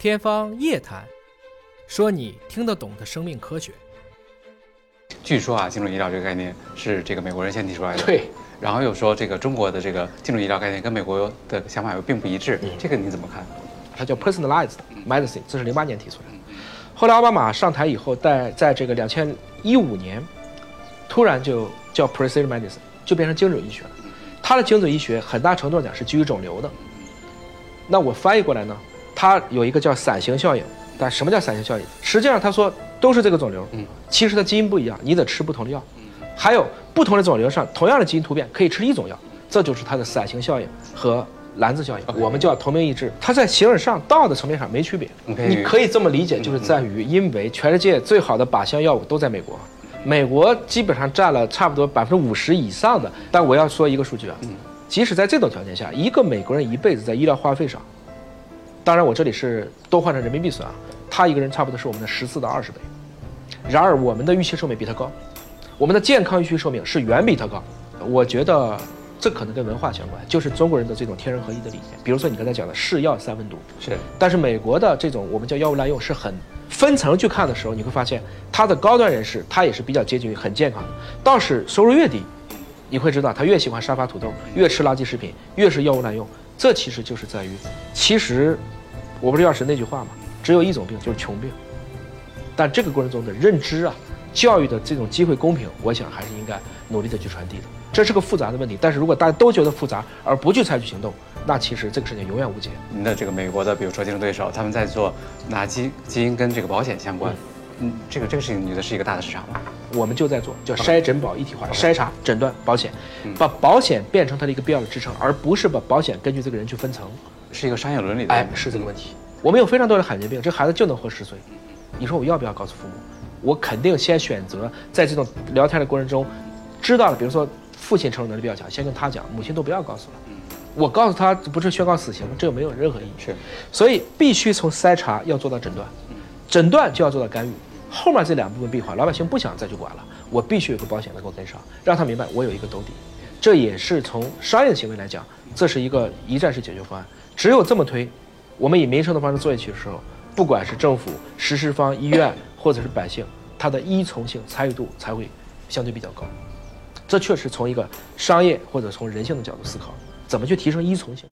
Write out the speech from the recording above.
天方夜谭，说你听得懂的生命科学。据说啊，精准医疗这个概念是这个美国人先提出来的。对。然后又说这个中国的这个精准医疗概念跟美国的想法又并不一致，这个你怎么看？它叫 personalized medicine，这是零八年提出来的。后来奥巴马上台以后，在在这个两千一五年，突然就叫 precision medicine，就变成精准医学了。它的精准医学很大程度上讲是基于肿瘤的。那我翻译过来呢，它有一个叫伞形效应。但什么叫伞形效应？实际上他说都是这个肿瘤，嗯，其实它基因不一样，你得吃不同的药。还有不同的肿瘤上同样的基因突变可以吃一种药，这就是它的伞形效应和篮子效应，我们叫同名异质。它在形而上道的层面上没区别。你可以这么理解，就是在于因为全世界最好的靶向药物都在美国，美国基本上占了差不多百分之五十以上的。但我要说一个数据啊，即使在这种条件下，一个美国人一辈子在医疗花费上，当然我这里是都换成人民币算啊。他一个人差不多是我们的十四到二十倍，然而我们的预期寿命比他高，我们的健康预期寿命是远比他高。我觉得这可能跟文化相关，就是中国人的这种天人合一的理念。比如说你刚才讲的是药三分毒，是，但是美国的这种我们叫药物滥用是很分层去看的时候，你会发现他的高端人士他也是比较接近于很健康的，倒是收入越低，你会知道他越喜欢沙发土豆，越吃垃圾食品，越是药物滥用。这其实就是在于，其实我不是药神那句话吗？只有一种病，就是穷病。但这个过程中的认知啊，教育的这种机会公平，我想还是应该努力的去传递的。这是个复杂的问题，但是如果大家都觉得复杂而不去采取行动，那其实这个事情永远无解。您的这个美国的，比如说竞争对手，他们在做拿基基因跟这个保险相关，嗯，这个这个事情，你觉得是一个大的市场吗？我们就在做，叫筛诊保一体化，筛查、诊断、保险，把保险变成它的一个必要的支撑，而不是把保险根据这个人去分层，是一个商业伦理的。哎，是这个问题。我们有非常多的罕见病，这孩子就能活十岁。你说我要不要告诉父母？我肯定先选择在这种聊天的过程中，知道了，比如说父亲承受能力比较强，先跟他讲，母亲都不要告诉了。我告诉他不是宣告死刑，这个没有任何意义。是，所以必须从筛查要做到诊断，诊断就要做到干预。后面这两部分闭环，老百姓不想再去管了，我必须有个保险能够跟上，让他明白我有一个兜底。这也是从商业行为来讲，这是一个一站式解决方案。只有这么推。我们以民生的方式做下去的时候，不管是政府、实施方、医院，或者是百姓，他的依从性、参与度才会相对比较高。这确实从一个商业或者从人性的角度思考，怎么去提升依从性。